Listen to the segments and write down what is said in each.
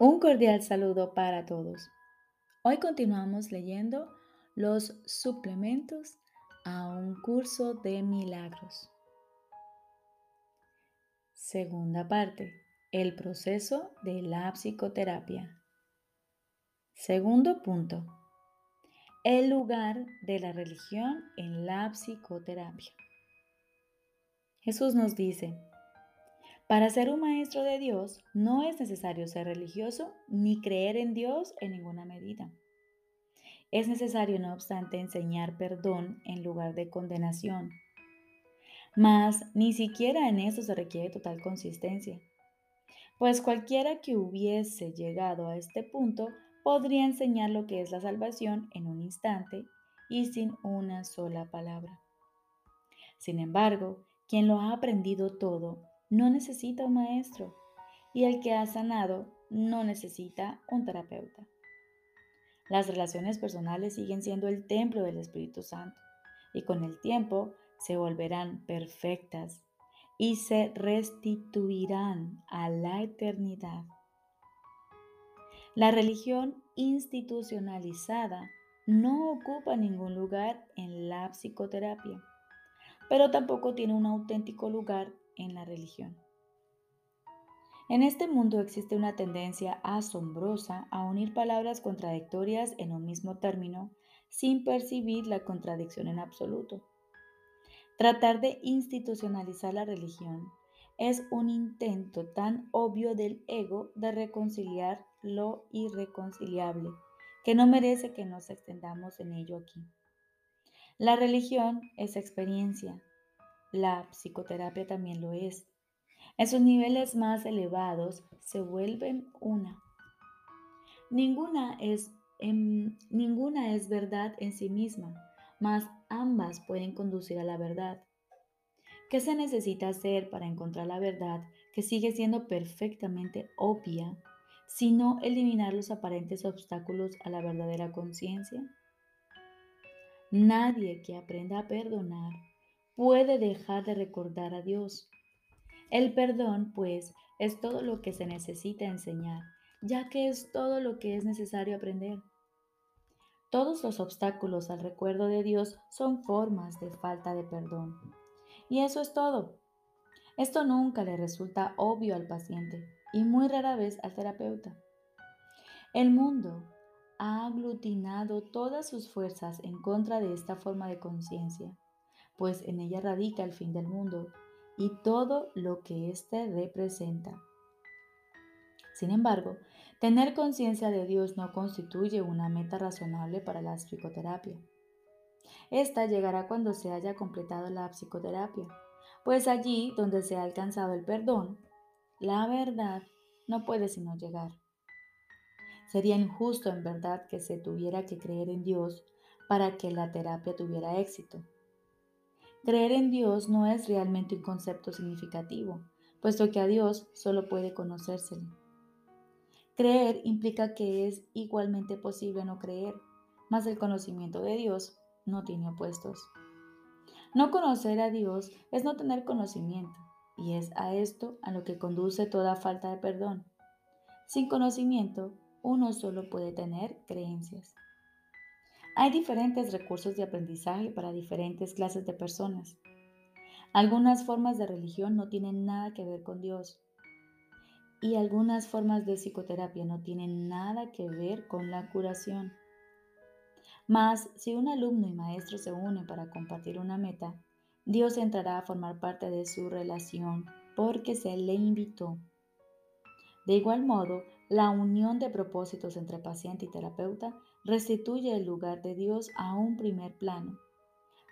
Un cordial saludo para todos. Hoy continuamos leyendo los suplementos a un curso de milagros. Segunda parte, el proceso de la psicoterapia. Segundo punto, el lugar de la religión en la psicoterapia. Jesús nos dice, para ser un maestro de Dios no es necesario ser religioso ni creer en Dios en ninguna medida. Es necesario, no obstante, enseñar perdón en lugar de condenación. Mas ni siquiera en eso se requiere total consistencia, pues cualquiera que hubiese llegado a este punto podría enseñar lo que es la salvación en un instante y sin una sola palabra. Sin embargo, quien lo ha aprendido todo no necesita un maestro y el que ha sanado no necesita un terapeuta. Las relaciones personales siguen siendo el templo del Espíritu Santo y con el tiempo se volverán perfectas y se restituirán a la eternidad. La religión institucionalizada no ocupa ningún lugar en la psicoterapia, pero tampoco tiene un auténtico lugar en la religión. En este mundo existe una tendencia asombrosa a unir palabras contradictorias en un mismo término sin percibir la contradicción en absoluto. Tratar de institucionalizar la religión es un intento tan obvio del ego de reconciliar lo irreconciliable que no merece que nos extendamos en ello aquí. La religión es experiencia, la psicoterapia también lo es. En sus niveles más elevados se vuelven una. Ninguna es, ninguna es verdad en sí misma, mas ambas pueden conducir a la verdad. ¿Qué se necesita hacer para encontrar la verdad que sigue siendo perfectamente obvia, sino eliminar los aparentes obstáculos a la verdadera conciencia? Nadie que aprenda a perdonar puede dejar de recordar a Dios. El perdón, pues, es todo lo que se necesita enseñar, ya que es todo lo que es necesario aprender. Todos los obstáculos al recuerdo de Dios son formas de falta de perdón. Y eso es todo. Esto nunca le resulta obvio al paciente y muy rara vez al terapeuta. El mundo ha aglutinado todas sus fuerzas en contra de esta forma de conciencia pues en ella radica el fin del mundo y todo lo que éste representa. Sin embargo, tener conciencia de Dios no constituye una meta razonable para la psicoterapia. Esta llegará cuando se haya completado la psicoterapia, pues allí donde se ha alcanzado el perdón, la verdad no puede sino llegar. Sería injusto en verdad que se tuviera que creer en Dios para que la terapia tuviera éxito. Creer en Dios no es realmente un concepto significativo, puesto que a Dios solo puede conocérsele. Creer implica que es igualmente posible no creer, mas el conocimiento de Dios no tiene opuestos. No conocer a Dios es no tener conocimiento, y es a esto a lo que conduce toda falta de perdón. Sin conocimiento, uno solo puede tener creencias. Hay diferentes recursos de aprendizaje para diferentes clases de personas. Algunas formas de religión no tienen nada que ver con Dios y algunas formas de psicoterapia no tienen nada que ver con la curación. Mas si un alumno y maestro se unen para compartir una meta, Dios entrará a formar parte de su relación porque se le invitó. De igual modo, la unión de propósitos entre paciente y terapeuta restituye el lugar de Dios a un primer plano,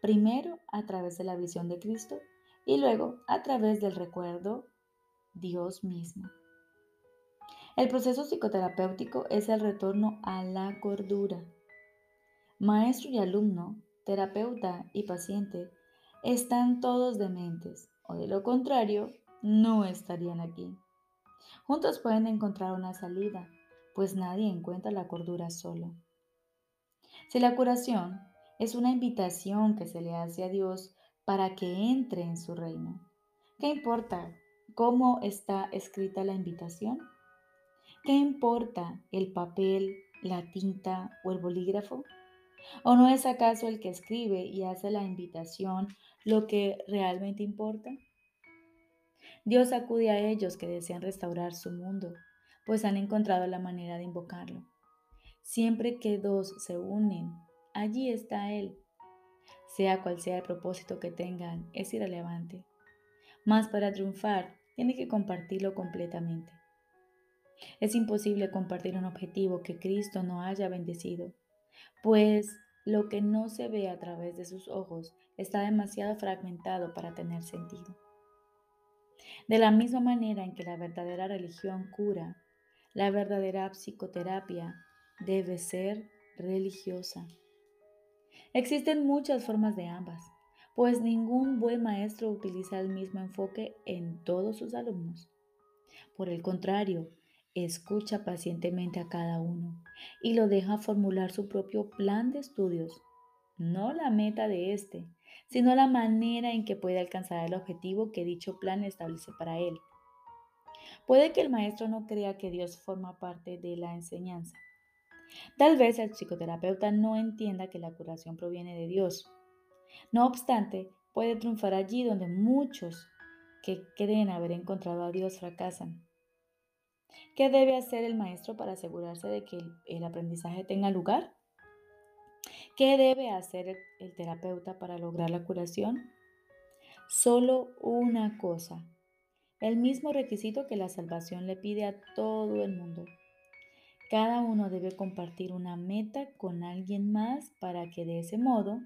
primero a través de la visión de Cristo y luego a través del recuerdo Dios mismo. El proceso psicoterapéutico es el retorno a la cordura. Maestro y alumno, terapeuta y paciente están todos dementes o de lo contrario no estarían aquí. Juntos pueden encontrar una salida, pues nadie encuentra la cordura solo. Si la curación es una invitación que se le hace a Dios para que entre en su reino, ¿qué importa cómo está escrita la invitación? ¿Qué importa el papel, la tinta o el bolígrafo? ¿O no es acaso el que escribe y hace la invitación lo que realmente importa? Dios acude a ellos que desean restaurar su mundo, pues han encontrado la manera de invocarlo. Siempre que dos se unen, allí está Él. Sea cual sea el propósito que tengan, es irrelevante. Mas para triunfar, tiene que compartirlo completamente. Es imposible compartir un objetivo que Cristo no haya bendecido, pues lo que no se ve a través de sus ojos está demasiado fragmentado para tener sentido. De la misma manera en que la verdadera religión cura, la verdadera psicoterapia debe ser religiosa. Existen muchas formas de ambas, pues ningún buen maestro utiliza el mismo enfoque en todos sus alumnos. Por el contrario, escucha pacientemente a cada uno y lo deja formular su propio plan de estudios, no la meta de éste, sino la manera en que puede alcanzar el objetivo que dicho plan establece para él. Puede que el maestro no crea que Dios forma parte de la enseñanza. Tal vez el psicoterapeuta no entienda que la curación proviene de Dios. No obstante, puede triunfar allí donde muchos que creen haber encontrado a Dios fracasan. ¿Qué debe hacer el maestro para asegurarse de que el, aprendizaje tenga lugar? ¿Qué debe hacer el terapeuta para lograr la curación? Solo una cosa, el mismo requisito que la salvación le pide a todo el mundo. Cada uno debe compartir una meta con alguien más para que de ese modo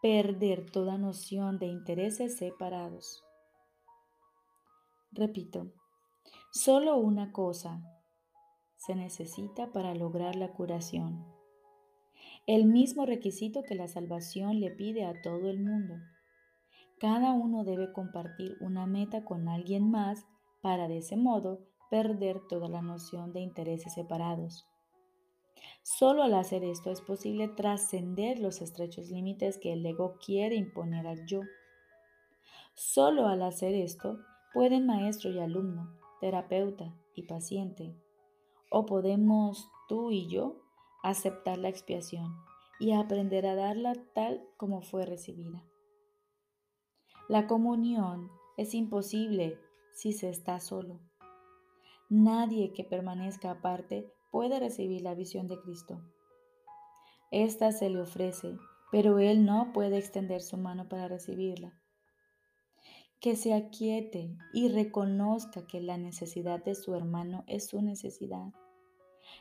perder toda noción de intereses separados. Repito, Solo una cosa se necesita para lograr la curación. El mismo requisito que la salvación le pide a todo el mundo. Cada uno debe compartir una meta con alguien más para de ese modo perder toda la noción de intereses separados. Solo al hacer esto es posible trascender los estrechos límites que el ego quiere imponer al yo. Solo al hacer esto pueden maestro y alumno terapeuta y paciente, o podemos tú y yo aceptar la expiación y aprender a darla tal como fue recibida. La comunión es imposible si se está solo. Nadie que permanezca aparte puede recibir la visión de Cristo. Esta se le ofrece, pero Él no puede extender su mano para recibirla que se aquiete y reconozca que la necesidad de su hermano es su necesidad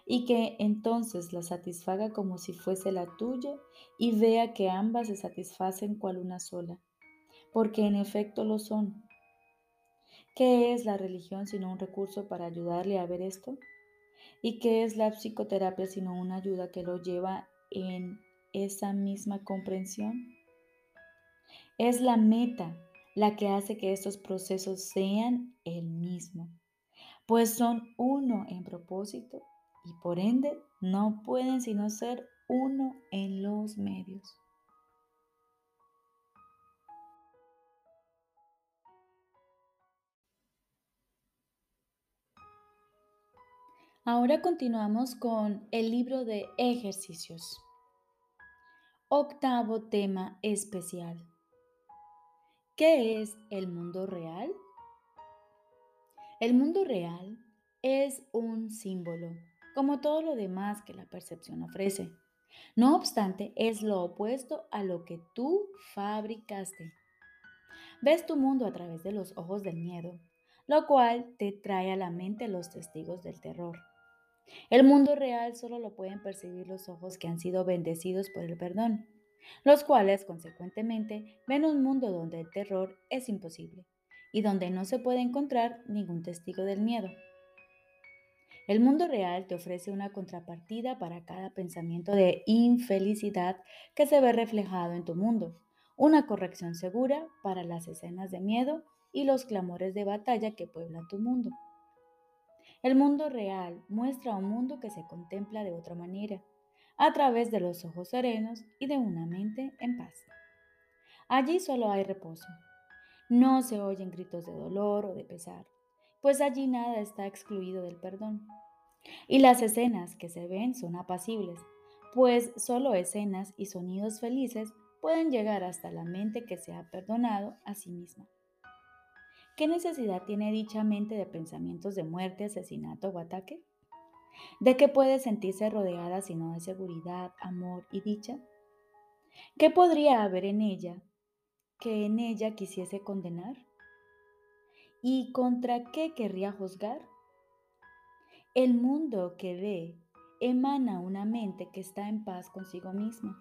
y que entonces la satisfaga como si fuese la tuya y vea que ambas se satisfacen cual una sola, porque en efecto lo son. ¿Qué es la religión sino un recurso para ayudarle a ver esto? ¿Y qué es la psicoterapia sino una ayuda que lo lleva en esa misma comprensión? Es la meta la que hace que estos procesos sean el mismo, pues son uno en propósito y por ende no pueden sino ser uno en los medios. Ahora continuamos con el libro de ejercicios. Octavo tema especial. ¿Qué es el mundo real? El mundo real es un símbolo, como todo lo demás que la percepción ofrece. No obstante, es lo opuesto a lo que tú fabricaste. Ves tu mundo a través de los ojos del miedo, lo cual te trae a la mente los testigos del terror. El mundo real solo lo pueden percibir los ojos que han sido bendecidos por el perdón los cuales, consecuentemente, ven un mundo donde el terror es imposible y donde no se puede encontrar ningún testigo del miedo. El mundo real te ofrece una contrapartida para cada pensamiento de infelicidad que se ve reflejado en tu mundo, una corrección segura para las escenas de miedo y los clamores de batalla que pueblan tu mundo. El mundo real muestra un mundo que se contempla de otra manera, a través de los ojos serenos y de una mente en paz. Allí solo hay reposo. No se oyen gritos de dolor o de pesar, pues allí nada está excluido del perdón. Y las escenas que se ven son apacibles, pues solo escenas y sonidos felices pueden llegar hasta la mente que se ha perdonado a sí misma. ¿Qué necesidad tiene dicha mente de pensamientos de muerte, asesinato o ataque? ¿De qué puede sentirse rodeada sino de seguridad, amor y dicha? ¿Qué podría haber en ella que en ella quisiese condenar? ¿Y contra qué querría juzgar? El mundo que ve emana una mente que está en paz consigo misma.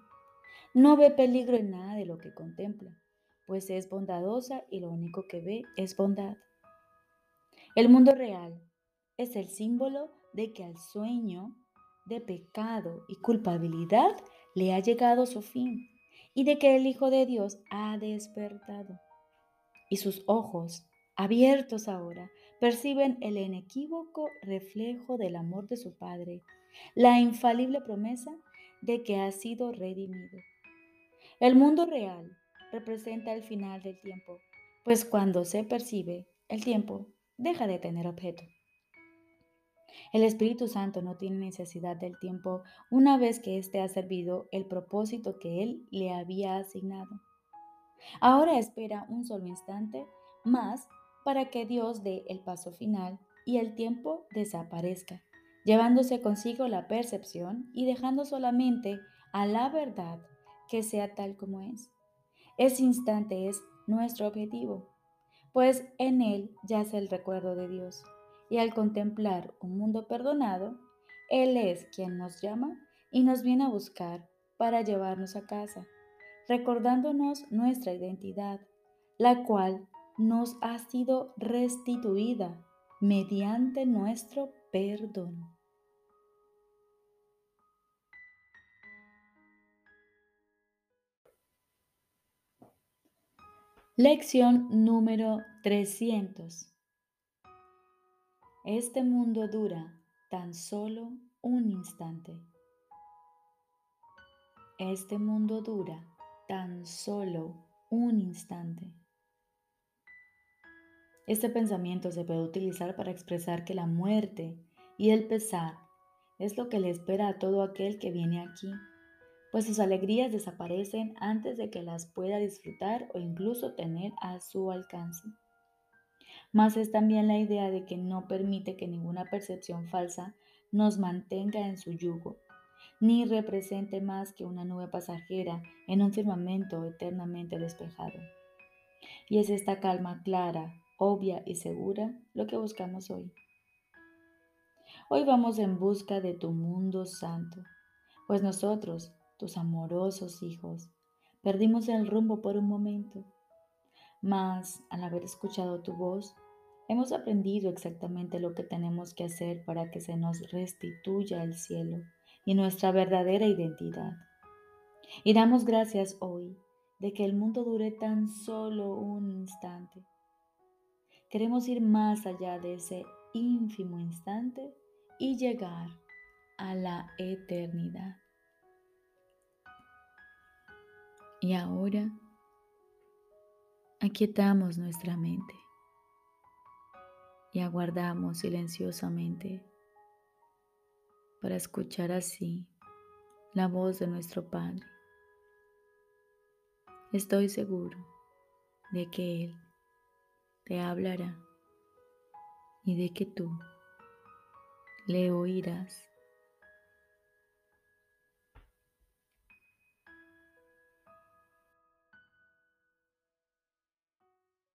No ve peligro en nada de lo que contempla, pues es bondadosa y lo único que ve es bondad. El mundo real es el símbolo de que al sueño de pecado y culpabilidad le ha llegado su fin y de que el Hijo de Dios ha despertado. Y sus ojos, abiertos ahora, perciben el inequívoco reflejo del amor de su Padre, la infalible promesa de que ha sido redimido. El mundo real representa el final del tiempo, pues cuando se percibe, el tiempo deja de tener objeto. El Espíritu Santo no tiene necesidad del tiempo una vez que éste ha servido el propósito que Él le había asignado. Ahora espera un solo instante más para que Dios dé el paso final y el tiempo desaparezca, llevándose consigo la percepción y dejando solamente a la verdad que sea tal como es. Ese instante es nuestro objetivo, pues en él yace el recuerdo de Dios y al contemplar un mundo perdonado, Él es quien nos llama y nos viene a buscar para llevarnos a casa, recordándonos nuestra identidad, la cual nos ha sido restituida mediante nuestro perdón. Lección número 300. Este mundo dura tan solo un instante. Este mundo dura tan solo un instante. Este pensamiento se puede utilizar para expresar que la muerte y el pesar es lo que le espera a todo aquel que viene aquí, pues sus alegrías desaparecen antes de que las pueda disfrutar o incluso tener a su alcance mas es también la idea de que no permite que ninguna percepción falsa nos mantenga en su yugo, ni represente más que una nube pasajera en un firmamento eternamente despejado. Y es esta calma clara, obvia y segura lo que buscamos hoy. Hoy vamos en busca de tu mundo santo, pues nosotros, tus amorosos hijos, perdimos el rumbo por un momento mas al haber escuchado tu voz, hemos aprendido exactamente lo que tenemos que hacer para que se nos restituya el cielo y nuestra verdadera identidad. Y damos gracias hoy de que el mundo dure tan solo un instante. Queremos ir más allá de ese ínfimo instante y llegar a la eternidad. Y ahora Aquietamos nuestra mente y aguardamos silenciosamente para escuchar así la voz de nuestro Padre. Estoy seguro de que Él te hablará y de que tú le oirás.